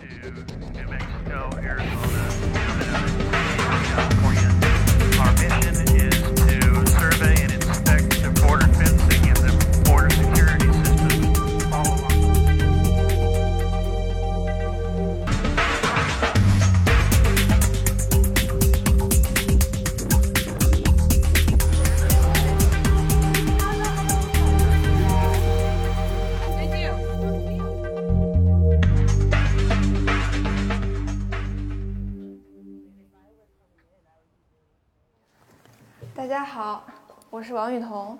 to New Mexico, Arizona. 我是王雨桐，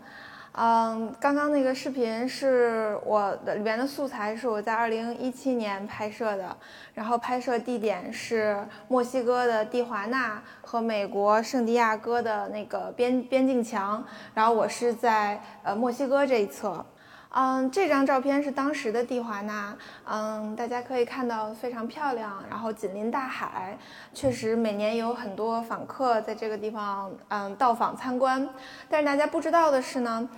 嗯，刚刚那个视频是我的里面的素材，是我在二零一七年拍摄的，然后拍摄地点是墨西哥的蒂华纳和美国圣地亚哥的那个边边境墙，然后我是在呃墨西哥这一侧。嗯，这张照片是当时的蒂华纳，嗯，大家可以看到非常漂亮，然后紧邻大海，确实每年有很多访客在这个地方，嗯，到访参观。但是大家不知道的是呢，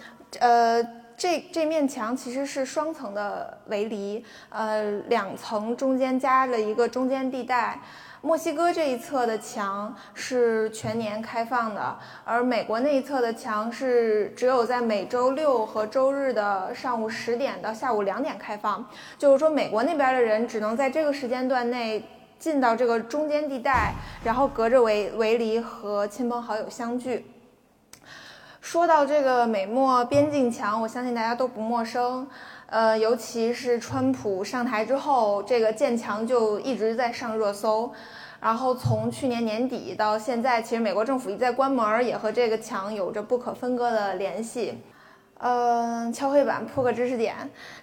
呃，这这面墙其实是双层的围篱，呃，两层中间加了一个中间地带。墨西哥这一侧的墙是全年开放的，而美国那一侧的墙是只有在每周六和周日的上午十点到下午两点开放。就是说，美国那边的人只能在这个时间段内进到这个中间地带，然后隔着围围篱和亲朋好友相聚。说到这个美墨边境墙，我相信大家都不陌生。呃，尤其是川普上台之后，这个建墙就一直在上热搜。然后从去年年底到现在，其实美国政府一再关门，也和这个墙有着不可分割的联系。嗯，敲黑板破个知识点，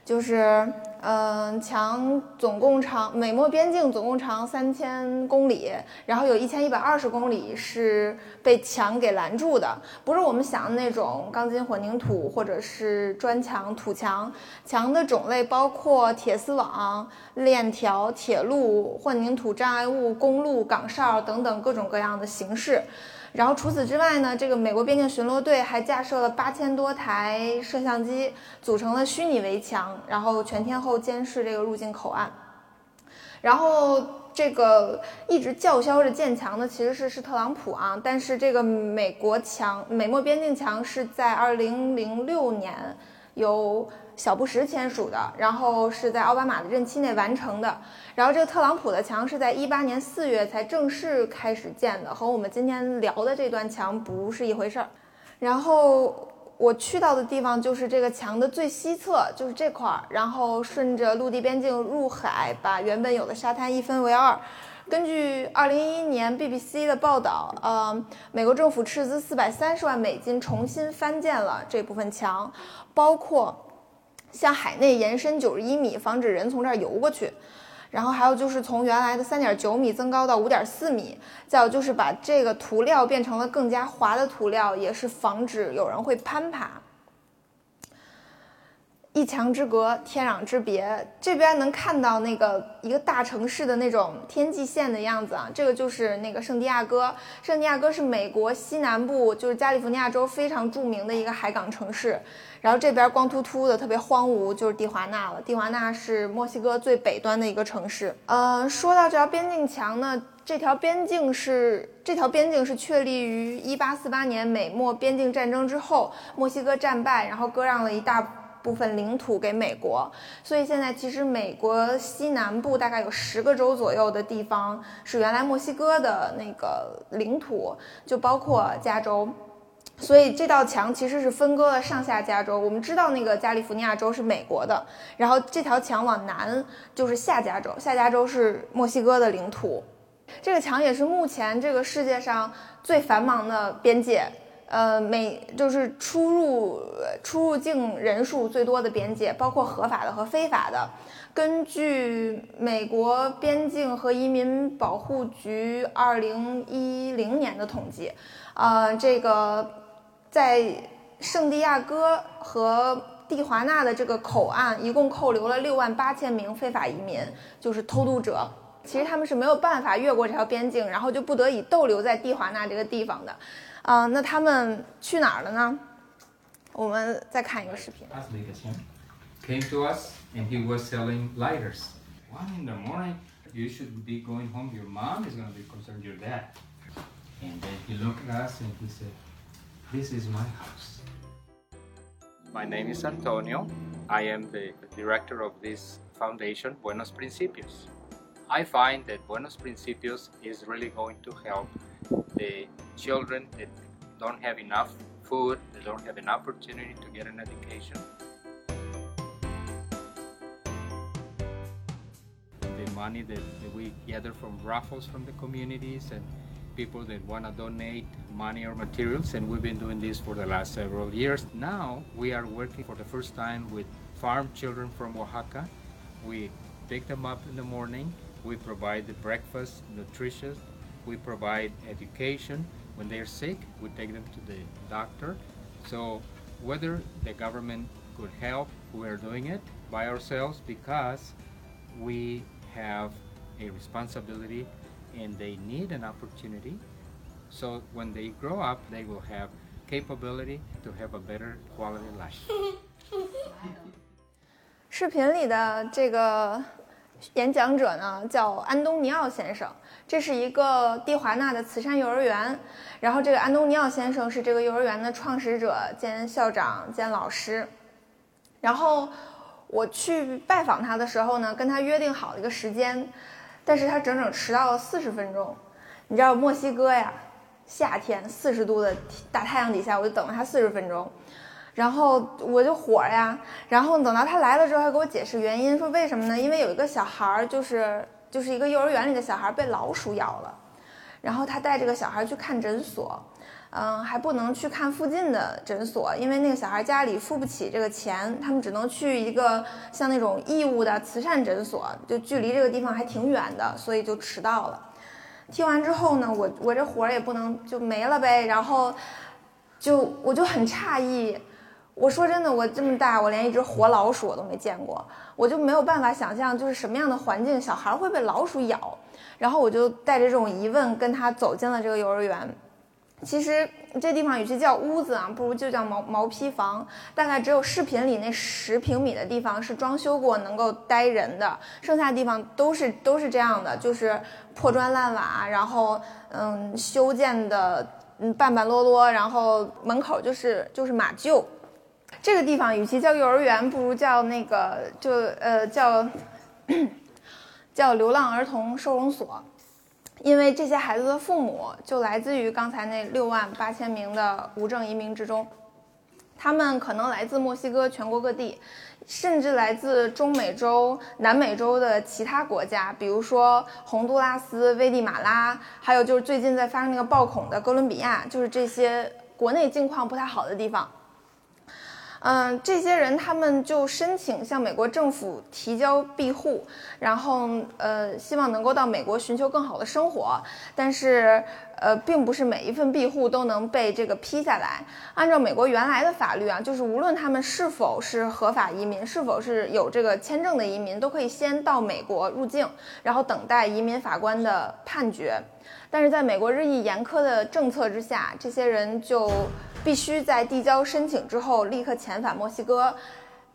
就是，嗯，墙总共长，美墨边境总共长三千公里，然后有一千一百二十公里是被墙给拦住的，不是我们想的那种钢筋混凝土或者是砖墙、土墙，墙的种类包括铁丝网、链条、铁路、混凝土障碍物、公路、岗哨等等各种各样的形式。然后除此之外呢，这个美国边境巡逻队还架设了八千多台摄像机，组成了虚拟围墙，然后全天候监视这个入境口岸。然后这个一直叫嚣着建墙的其实是是特朗普啊，但是这个美国墙美墨边境墙是在二零零六年由。小布什签署的，然后是在奥巴马的任期内完成的。然后这个特朗普的墙是在一八年四月才正式开始建的，和我们今天聊的这段墙不是一回事儿。然后我去到的地方就是这个墙的最西侧，就是这块儿。然后顺着陆地边境入海，把原本有的沙滩一分为二。根据二零一一年 BBC 的报道，呃，美国政府斥资四百三十万美金重新翻建了这部分墙，包括。向海内延伸九十一米，防止人从这儿游过去。然后还有就是从原来的三点九米增高到五点四米。再有就是把这个涂料变成了更加滑的涂料，也是防止有人会攀爬。一墙之隔，天壤之别。这边能看到那个一个大城市的那种天际线的样子啊，这个就是那个圣地亚哥。圣地亚哥是美国西南部，就是加利福尼亚州非常著名的一个海港城市。然后这边光秃秃的，特别荒芜，就是蒂华纳了。蒂华纳是墨西哥最北端的一个城市。呃，说到这条边境墙呢，这条边境是这条边境是确立于1848年美墨边境战争之后，墨西哥战败，然后割让了一大。部分领土给美国，所以现在其实美国西南部大概有十个州左右的地方是原来墨西哥的那个领土，就包括加州。所以这道墙其实是分割了上下加州。我们知道那个加利福尼亚州是美国的，然后这条墙往南就是下加州，下加州是墨西哥的领土。这个墙也是目前这个世界上最繁忙的边界。呃，每就是出入出入境人数最多的边界，包括合法的和非法的。根据美国边境和移民保护局二零一零年的统计，呃，这个在圣地亚哥和蒂华纳的这个口岸，一共扣留了六万八千名非法移民，就是偷渡者。其实他们是没有办法越过这条边境，然后就不得已逗留在蒂华纳这个地方的。啊，那他们去哪儿了呢？我们再看一个视频。Came to us and he was selling lighters. one in the morning, you should be going home. Your mom is going to be concerned, your dad. And then he looked at us and he said, This is my house. My name is Antonio. I am the director of this foundation, Buenos Principios. I find that Buenos Principios is really going to help the children that don't have enough food, they don't have an opportunity to get an education. The money that, that we gather from raffles from the communities and people that want to donate money or materials, and we've been doing this for the last several years. Now we are working for the first time with farm children from Oaxaca. We pick them up in the morning, we provide the breakfast, nutritious, we provide education. When they're sick, we take them to the doctor. So whether the government could help, we are doing it by ourselves because we have a responsibility and they need an opportunity. So when they grow up, they will have capability to have a better quality life. 视频里的这个 演讲者呢，叫安东尼奥先生，这是一个蒂华纳的慈善幼儿园。然后这个安东尼奥先生是这个幼儿园的创始者兼校长兼老师。然后我去拜访他的时候呢，跟他约定好了一个时间，但是他整整迟到了四十分钟。你知道墨西哥呀，夏天四十度的大太阳底下，我就等了他四十分钟。然后我就火呀，然后等到他来了之后，还给我解释原因，说为什么呢？因为有一个小孩儿，就是就是一个幼儿园里的小孩被老鼠咬了，然后他带这个小孩去看诊所，嗯，还不能去看附近的诊所，因为那个小孩家里付不起这个钱，他们只能去一个像那种义务的慈善诊所，就距离这个地方还挺远的，所以就迟到了。听完之后呢，我我这火也不能就没了呗，然后就我就很诧异。我说真的，我这么大，我连一只活老鼠我都没见过，我就没有办法想象，就是什么样的环境小孩会被老鼠咬。然后我就带着这种疑问跟他走进了这个幼儿园。其实这地方与其叫屋子啊，不如就叫毛毛坯房。大概只有视频里那十平米的地方是装修过能够待人的，剩下的地方都是都是这样的，就是破砖烂瓦，然后嗯修建的嗯半半落落，然后门口就是就是马厩。这个地方与其叫幼儿园，不如叫那个就呃叫 叫流浪儿童收容所，因为这些孩子的父母就来自于刚才那六万八千名的无证移民之中，他们可能来自墨西哥全国各地，甚至来自中美洲、南美洲的其他国家，比如说洪都拉斯、危地马拉，还有就是最近在发生那个暴恐的哥伦比亚，就是这些国内境况不太好的地方。嗯，这些人他们就申请向美国政府提交庇护，然后呃，希望能够到美国寻求更好的生活。但是呃，并不是每一份庇护都能被这个批下来。按照美国原来的法律啊，就是无论他们是否是合法移民，是否是有这个签证的移民，都可以先到美国入境，然后等待移民法官的判决。但是在美国日益严苛的政策之下，这些人就。必须在递交申请之后立刻遣返墨西哥，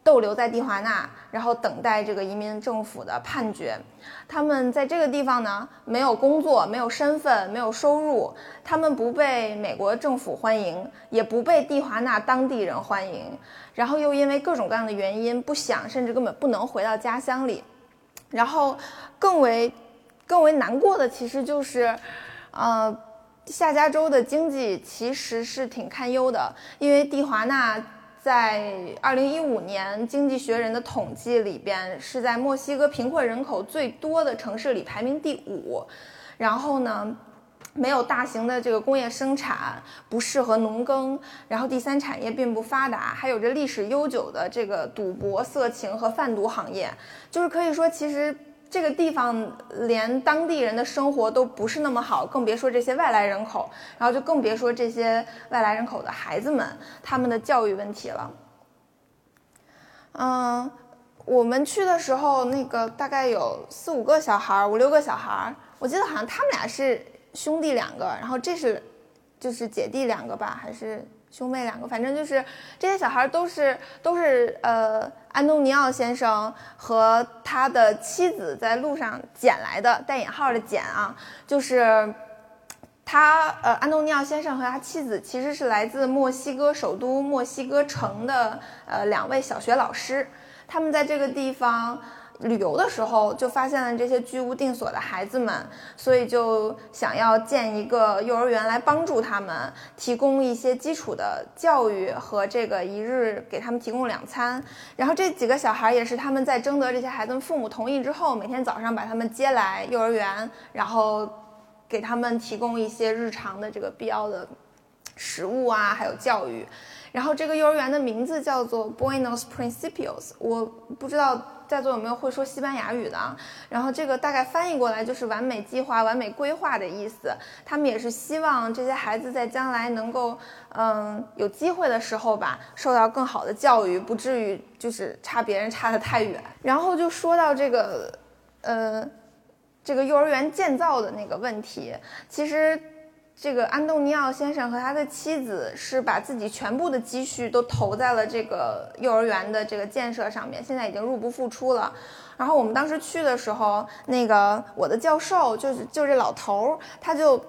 逗留在蒂华纳，然后等待这个移民政府的判决。他们在这个地方呢，没有工作，没有身份，没有收入，他们不被美国政府欢迎，也不被蒂华纳当地人欢迎。然后又因为各种各样的原因不想，甚至根本不能回到家乡里。然后更为更为难过的其实就是，呃。下加州的经济其实是挺堪忧的，因为蒂华纳在二零一五年《经济学人》的统计里边是在墨西哥贫困人口最多的城市里排名第五。然后呢，没有大型的这个工业生产，不适合农耕，然后第三产业并不发达，还有着历史悠久的这个赌博、色情和贩毒行业，就是可以说其实。这个地方连当地人的生活都不是那么好，更别说这些外来人口，然后就更别说这些外来人口的孩子们他们的教育问题了。嗯，我们去的时候，那个大概有四五个小孩，五六个小孩，我记得好像他们俩是兄弟两个，然后这是就是姐弟两个吧，还是兄妹两个，反正就是这些小孩都是都是呃安东尼奥先生和他的妻子在路上捡来的，带引号的捡啊，就是他呃安东尼奥先生和他妻子其实是来自墨西哥首都墨西哥城的呃两位小学老师，他们在这个地方。旅游的时候就发现了这些居无定所的孩子们，所以就想要建一个幼儿园来帮助他们，提供一些基础的教育和这个一日给他们提供两餐。然后这几个小孩也是他们在征得这些孩子们父母同意之后，每天早上把他们接来幼儿园，然后给他们提供一些日常的这个必要的食物啊，还有教育。然后这个幼儿园的名字叫做 Buenos Principios，我不知道。在座有没有会说西班牙语的？然后这个大概翻译过来就是完美计划、完美规划的意思。他们也是希望这些孩子在将来能够，嗯，有机会的时候吧，受到更好的教育，不至于就是差别人差得太远。然后就说到这个，呃，这个幼儿园建造的那个问题，其实。这个安东尼奥先生和他的妻子是把自己全部的积蓄都投在了这个幼儿园的这个建设上面，现在已经入不敷出了。然后我们当时去的时候，那个我的教授就是就这老头儿，他就。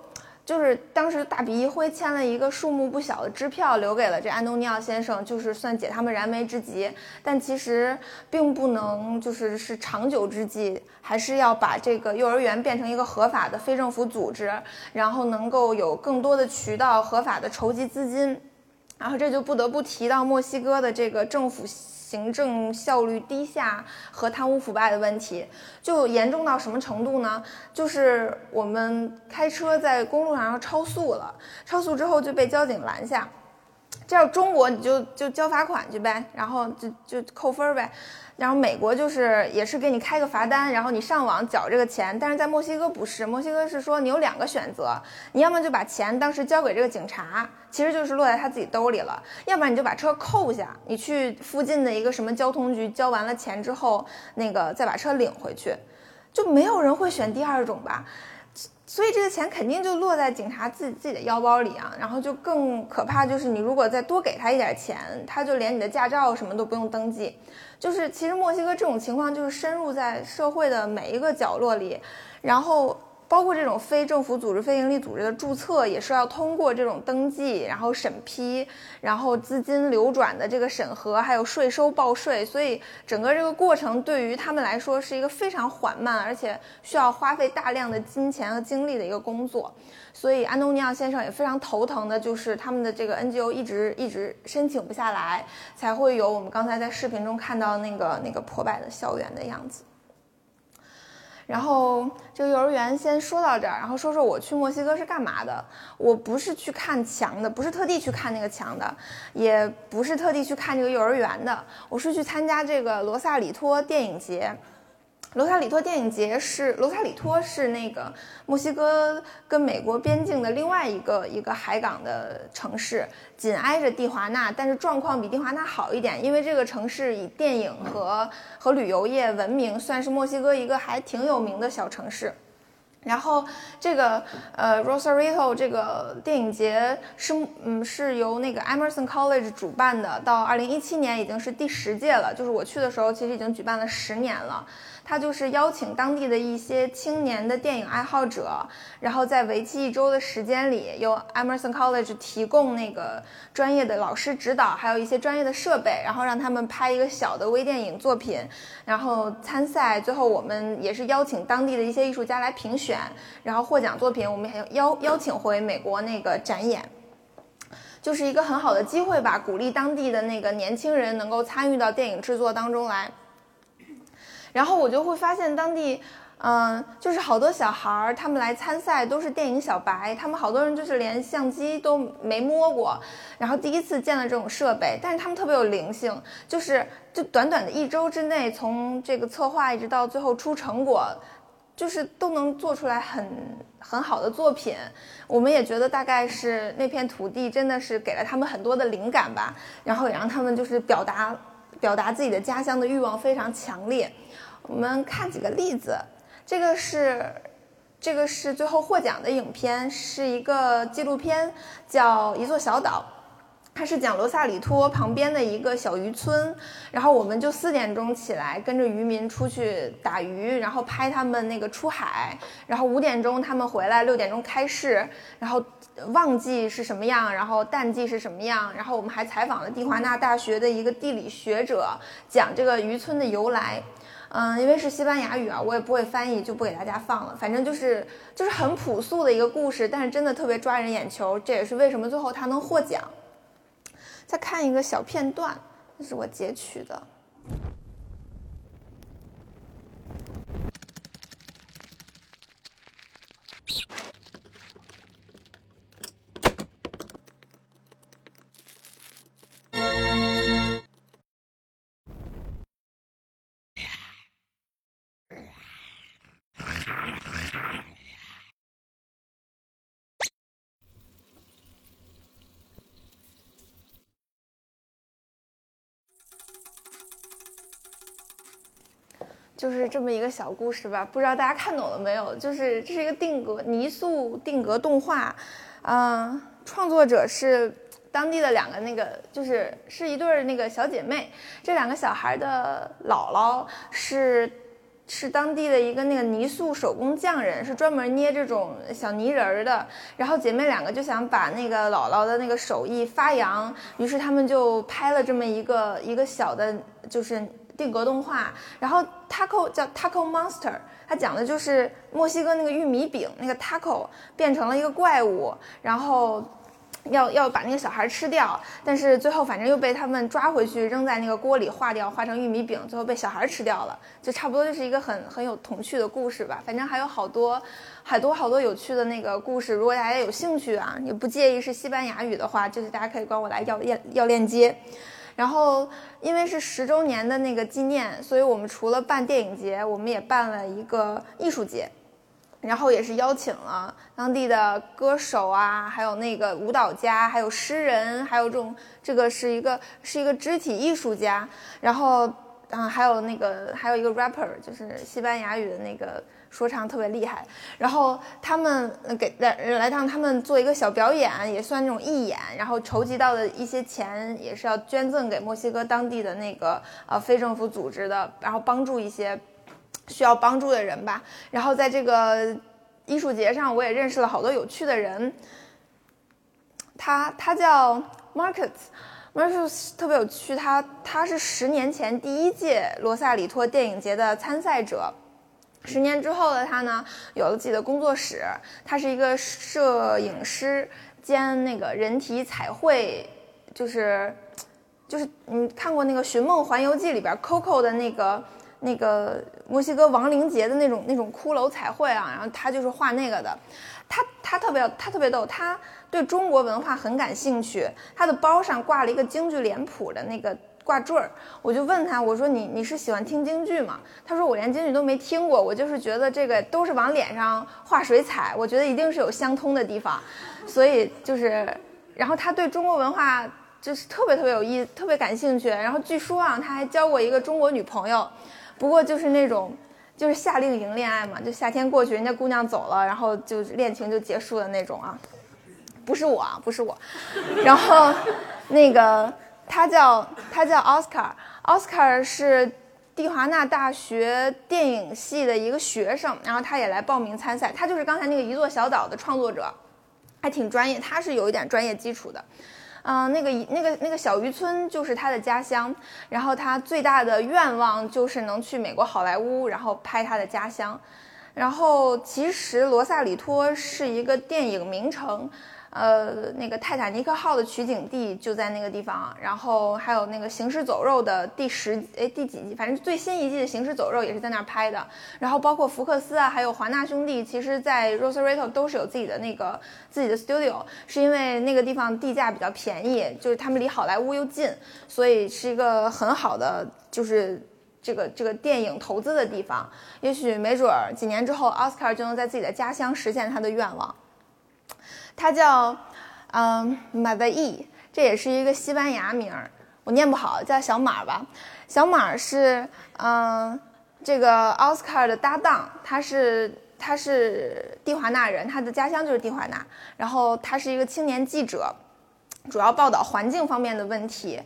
就是当时大笔一挥，签了一个数目不小的支票，留给了这安东尼奥先生，就是算解他们燃眉之急。但其实并不能，就是是长久之计，还是要把这个幼儿园变成一个合法的非政府组织，然后能够有更多的渠道合法的筹集资金。然后这就不得不提到墨西哥的这个政府。行政效率低下和贪污腐败的问题，就严重到什么程度呢？就是我们开车在公路上要超速了，超速之后就被交警拦下。这要中国你就就交罚款去呗，然后就就扣分儿呗。然后美国就是也是给你开个罚单，然后你上网缴这个钱。但是在墨西哥不是，墨西哥是说你有两个选择，你要么就把钱当时交给这个警察，其实就是落在他自己兜里了；要不然你就把车扣下，你去附近的一个什么交通局交完了钱之后，那个再把车领回去。就没有人会选第二种吧？所以这个钱肯定就落在警察自己自己的腰包里啊。然后就更可怕就是你如果再多给他一点钱，他就连你的驾照什么都不用登记。就是，其实墨西哥这种情况就是深入在社会的每一个角落里，然后包括这种非政府组织、非营利组织的注册也是要通过这种登记，然后审批，然后资金流转的这个审核，还有税收报税，所以整个这个过程对于他们来说是一个非常缓慢，而且需要花费大量的金钱和精力的一个工作。所以安东尼奥先生也非常头疼的，就是他们的这个 NGO 一直一直申请不下来，才会有我们刚才在视频中看到那个那个破败的校园的样子。然后这个幼儿园先说到这儿，然后说说我去墨西哥是干嘛的。我不是去看墙的，不是特地去看那个墙的，也不是特地去看这个幼儿园的，我是去参加这个罗萨里托电影节。罗萨里托电影节是罗萨里托是那个墨西哥跟美国边境的另外一个一个海港的城市，紧挨着蒂华纳，但是状况比蒂华纳好一点，因为这个城市以电影和和旅游业闻名，算是墨西哥一个还挺有名的小城市。然后这个呃，Rosarito 这个电影节是嗯是由那个 Emerson College 主办的，到二零一七年已经是第十届了，就是我去的时候其实已经举办了十年了。他就是邀请当地的一些青年的电影爱好者，然后在为期一周的时间里，由 Emerson College 提供那个专业的老师指导，还有一些专业的设备，然后让他们拍一个小的微电影作品，然后参赛。最后我们也是邀请当地的一些艺术家来评选，然后获奖作品我们还邀邀请回美国那个展演，就是一个很好的机会吧，鼓励当地的那个年轻人能够参与到电影制作当中来。然后我就会发现当地，嗯，就是好多小孩儿，他们来参赛都是电影小白，他们好多人就是连相机都没摸过，然后第一次见了这种设备，但是他们特别有灵性，就是就短短的一周之内，从这个策划一直到最后出成果，就是都能做出来很很好的作品。我们也觉得大概是那片土地真的是给了他们很多的灵感吧，然后也让他们就是表达表达自己的家乡的欲望非常强烈。我们看几个例子，这个是，这个是最后获奖的影片，是一个纪录片，叫《一座小岛》。它是讲罗萨里托旁边的一个小渔村，然后我们就四点钟起来跟着渔民出去打鱼，然后拍他们那个出海，然后五点钟他们回来，六点钟开市，然后旺季是什么样，然后淡季是什么样，然后我们还采访了蒂华纳大学的一个地理学者，讲这个渔村的由来。嗯，因为是西班牙语啊，我也不会翻译，就不给大家放了。反正就是就是很朴素的一个故事，但是真的特别抓人眼球，这也是为什么最后他能获奖。再看一个小片段，这是我截取的。就是这么一个小故事吧，不知道大家看懂了没有？就是这是一个定格泥塑定格动画，嗯，创作者是当地的两个那个，就是是一对儿那个小姐妹，这两个小孩的姥姥是是当地的一个那个泥塑手工匠人，是专门捏这种小泥人儿的。然后姐妹两个就想把那个姥姥的那个手艺发扬，于是他们就拍了这么一个一个小的，就是定格动画。然后 Taco 叫 Taco Monster，它讲的就是墨西哥那个玉米饼那个 Taco 变成了一个怪物，然后要要把那个小孩吃掉，但是最后反正又被他们抓回去扔在那个锅里化掉，化成玉米饼，最后被小孩吃掉了，就差不多就是一个很很有童趣的故事吧。反正还有好多好多好多有趣的那个故事，如果大家有兴趣啊，也不介意是西班牙语的话，就是大家可以管我来要链要链接。然后，因为是十周年的那个纪念，所以我们除了办电影节，我们也办了一个艺术节，然后也是邀请了当地的歌手啊，还有那个舞蹈家，还有诗人，还有这种这个是一个是一个肢体艺术家，然后啊还有那个还有一个 rapper，就是西班牙语的那个说唱特别厉害，然后他们给来来让他们做一个小表演，也算那种义演，然后筹集到的一些钱也是要捐赠给墨西哥当地的那个呃非政府组织的，然后帮助一些需要帮助的人吧。然后在这个艺术节上，我也认识了好多有趣的人。他他叫 Marcus，Marcus 特别有趣，他他是十年前第一届罗萨里托电影节的参赛者。十年之后的他呢，有了自己的工作室。他是一个摄影师兼那个人体彩绘，就是就是你看过那个《寻梦环游记》里边 Coco 的那个那个墨西哥亡灵节的那种那种骷髅彩绘啊，然后他就是画那个的。他他特别他特别逗，他对中国文化很感兴趣。他的包上挂了一个京剧脸谱的那个。挂坠儿，我就问他，我说你你是喜欢听京剧吗？他说我连京剧都没听过，我就是觉得这个都是往脸上画水彩，我觉得一定是有相通的地方，所以就是，然后他对中国文化就是特别特别有意，特别感兴趣。然后据说啊，他还交过一个中国女朋友，不过就是那种就是夏令营恋爱嘛，就夏天过去，人家姑娘走了，然后就恋情就结束的那种啊，不是我啊，不是我，然后那个。他叫他叫奥斯卡，奥斯卡是蒂华纳大学电影系的一个学生，然后他也来报名参赛。他就是刚才那个一座小岛的创作者，还挺专业，他是有一点专业基础的。嗯，那个那个那个小渔村就是他的家乡，然后他最大的愿望就是能去美国好莱坞，然后拍他的家乡。然后其实罗萨里托是一个电影名城。呃，那个泰坦尼克号的取景地就在那个地方，然后还有那个《行尸走肉》的第十哎第几季，反正最新一季的《行尸走肉》也是在那儿拍的。然后包括福克斯啊，还有华纳兄弟，其实在 Rosarito 都是有自己的那个自己的 studio，是因为那个地方地价比较便宜，就是他们离好莱坞又近，所以是一个很好的就是这个这个电影投资的地方。也许没准儿几年之后，奥斯卡就能在自己的家乡实现他的愿望。他叫，嗯，马德伊，这也是一个西班牙名儿，我念不好，叫小马吧。小马是，嗯，这个奥斯卡的搭档，他是他是蒂华纳人，他的家乡就是蒂华纳，然后他是一个青年记者，主要报道环境方面的问题。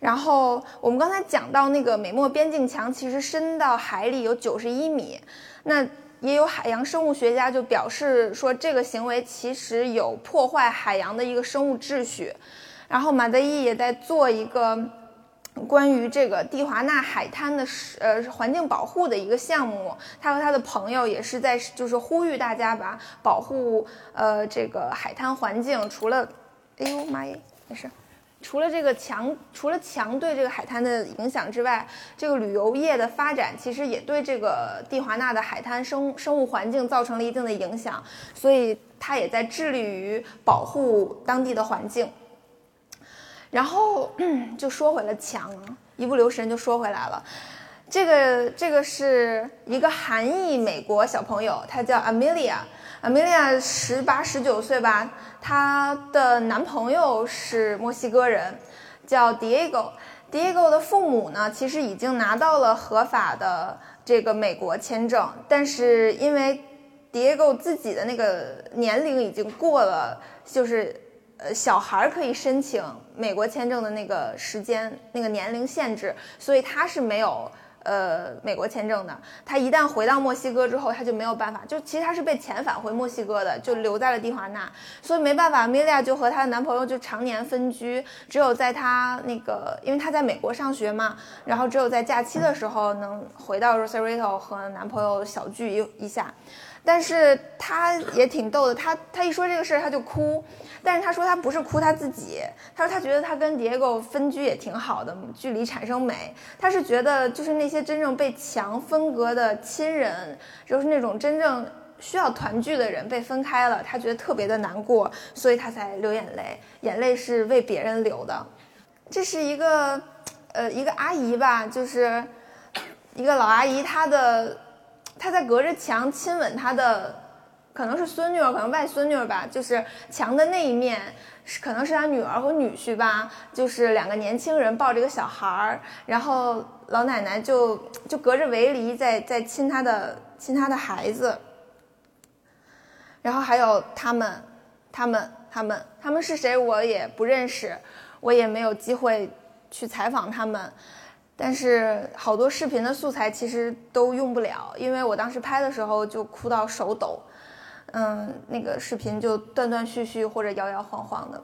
然后我们刚才讲到那个美墨边境墙，其实深到海里有九十一米。那也有海洋生物学家就表示说，这个行为其实有破坏海洋的一个生物秩序。然后马德伊也在做一个关于这个蒂华纳海滩的呃环境保护的一个项目。他和他的朋友也是在就是呼吁大家吧，保护呃这个海滩环境。除了，哎呦妈耶，没事。除了这个强，除了强对这个海滩的影响之外，这个旅游业的发展其实也对这个蒂华纳的海滩生生物环境造成了一定的影响，所以他也在致力于保护当地的环境。然后 就说回了墙，一不留神就说回来了。这个这个是一个韩裔美国小朋友，他叫 Amelia。Amelia 十八十九岁吧，她的男朋友是墨西哥人，叫 Diego。Diego 的父母呢，其实已经拿到了合法的这个美国签证，但是因为 Diego 自己的那个年龄已经过了，就是呃小孩可以申请美国签证的那个时间那个年龄限制，所以他是没有。呃，美国签证的，他一旦回到墨西哥之后，他就没有办法，就其实他是被遣返回墨西哥的，就留在了蒂华纳，所以没办法，米利亚就和她的男朋友就常年分居，只有在她那个，因为她在美国上学嘛，然后只有在假期的时候能回到 Rosarito 和男朋友小聚一一下。但是他也挺逗的，他他一说这个事儿他就哭，但是他说他不是哭他自己，他说他觉得他跟 Diego 分居也挺好的，距离产生美。他是觉得就是那些真正被墙分隔的亲人，就是那种真正需要团聚的人被分开了，他觉得特别的难过，所以他才流眼泪，眼泪是为别人流的。这是一个，呃，一个阿姨吧，就是一个老阿姨，她的。他在隔着墙亲吻他的，可能是孙女儿，可能外孙女儿吧。就是墙的那一面，是可能是他女儿和女婿吧。就是两个年轻人抱着一个小孩儿，然后老奶奶就就隔着围篱在在亲他的亲他的孩子。然后还有他们，他们，他们，他们是谁我也不认识，我也没有机会去采访他们。但是好多视频的素材其实都用不了，因为我当时拍的时候就哭到手抖，嗯，那个视频就断断续续或者摇摇晃晃的。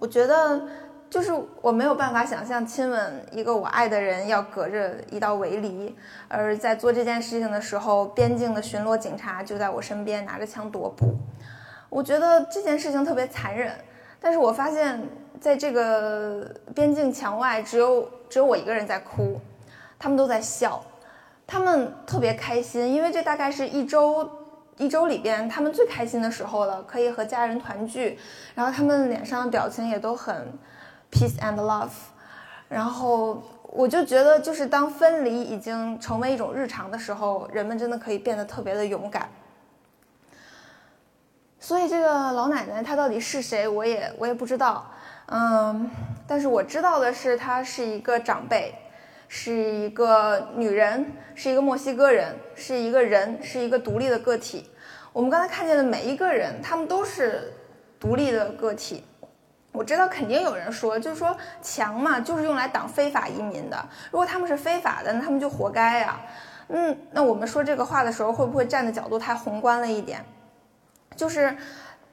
我觉得就是我没有办法想象亲吻一个我爱的人要隔着一道围篱，而在做这件事情的时候，边境的巡逻警察就在我身边拿着枪踱步。我觉得这件事情特别残忍，但是我发现。在这个边境墙外，只有只有我一个人在哭，他们都在笑，他们特别开心，因为这大概是一周一周里边他们最开心的时候了，可以和家人团聚，然后他们脸上的表情也都很 peace and love，然后我就觉得，就是当分离已经成为一种日常的时候，人们真的可以变得特别的勇敢。所以这个老奶奶她到底是谁，我也我也不知道。嗯，但是我知道的是，她是一个长辈，是一个女人，是一个墨西哥人，是一个人，是一个独立的个体。我们刚才看见的每一个人，他们都是独立的个体。我知道肯定有人说，就是说墙嘛，就是用来挡非法移民的。如果他们是非法的，那他们就活该呀。嗯，那我们说这个话的时候，会不会站的角度太宏观了一点？就是。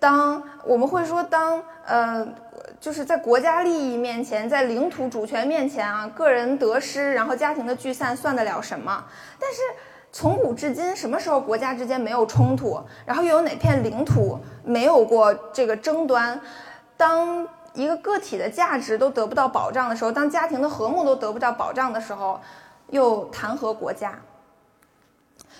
当我们会说，当呃，就是在国家利益面前，在领土主权面前啊，个人得失，然后家庭的聚散，算得了什么？但是从古至今，什么时候国家之间没有冲突？然后又有哪片领土没有过这个争端？当一个个体的价值都得不到保障的时候，当家庭的和睦都得不到保障的时候，又谈何国家？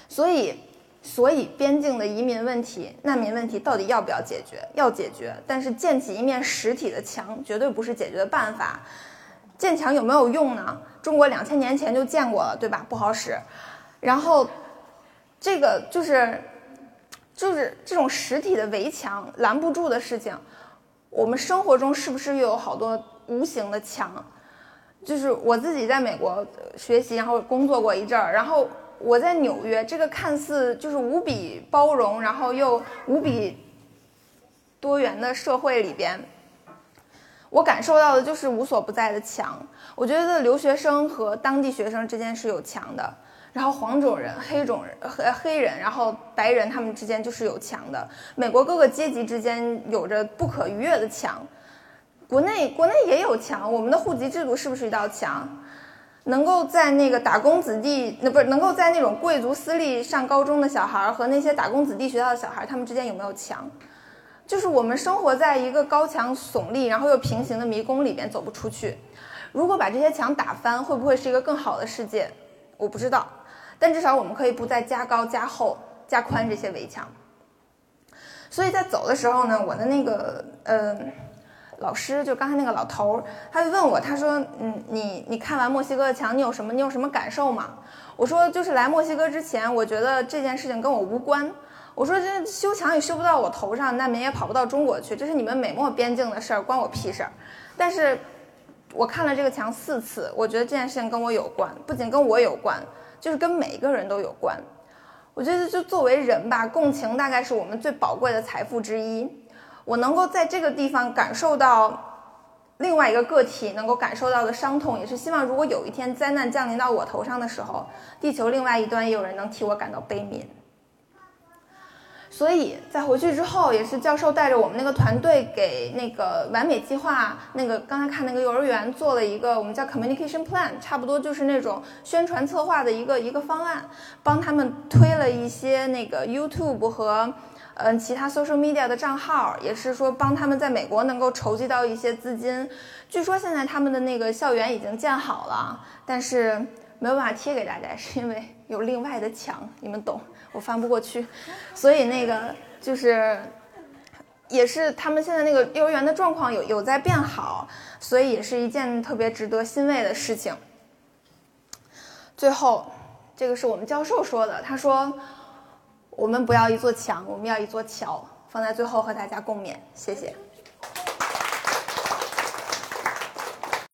所以。所以，边境的移民问题、难民问题到底要不要解决？要解决，但是建起一面实体的墙绝对不是解决的办法。建墙有没有用呢？中国两千年前就建过了，对吧？不好使。然后，这个就是，就是这种实体的围墙拦不住的事情。我们生活中是不是又有好多无形的墙？就是我自己在美国学习，然后工作过一阵儿，然后。我在纽约这个看似就是无比包容，然后又无比多元的社会里边，我感受到的就是无所不在的墙。我觉得留学生和当地学生之间是有墙的，然后黄种人、黑种人、黑黑人，然后白人他们之间就是有墙的。美国各个阶级之间有着不可逾越的墙。国内国内也有墙，我们的户籍制度是不是一道墙？能够在那个打工子弟，那不是能够在那种贵族私立上高中的小孩和那些打工子弟学校的小孩，他们之间有没有墙？就是我们生活在一个高墙耸立，然后又平行的迷宫里边走不出去。如果把这些墙打翻，会不会是一个更好的世界？我不知道，但至少我们可以不再加高、加厚、加宽这些围墙。所以在走的时候呢，我的那个嗯。老师就刚才那个老头儿，他就问我，他说：“嗯，你你看完墨西哥的墙，你有什么你有什么感受吗？”我说：“就是来墨西哥之前，我觉得这件事情跟我无关。我说这修墙也修不到我头上，难民也跑不到中国去，这是你们美墨边境的事儿，关我屁事儿。但是，我看了这个墙四次，我觉得这件事情跟我有关，不仅跟我有关，就是跟每一个人都有关。我觉得就作为人吧，共情大概是我们最宝贵的财富之一。”我能够在这个地方感受到另外一个个体能够感受到的伤痛，也是希望如果有一天灾难降临到我头上的时候，地球另外一端也有人能替我感到悲悯。所以在回去之后，也是教授带着我们那个团队给那个完美计划那个刚才看那个幼儿园做了一个我们叫 communication plan，差不多就是那种宣传策划的一个一个方案，帮他们推了一些那个 YouTube 和。嗯，其他 social media 的账号也是说帮他们在美国能够筹集到一些资金。据说现在他们的那个校园已经建好了，但是没有办法贴给大家，是因为有另外的墙，你们懂，我翻不过去。所以那个就是，也是他们现在那个幼儿园的状况有有在变好，所以也是一件特别值得欣慰的事情。最后，这个是我们教授说的，他说。我们不要一座墙，我们要一座桥，放在最后和大家共勉。谢谢。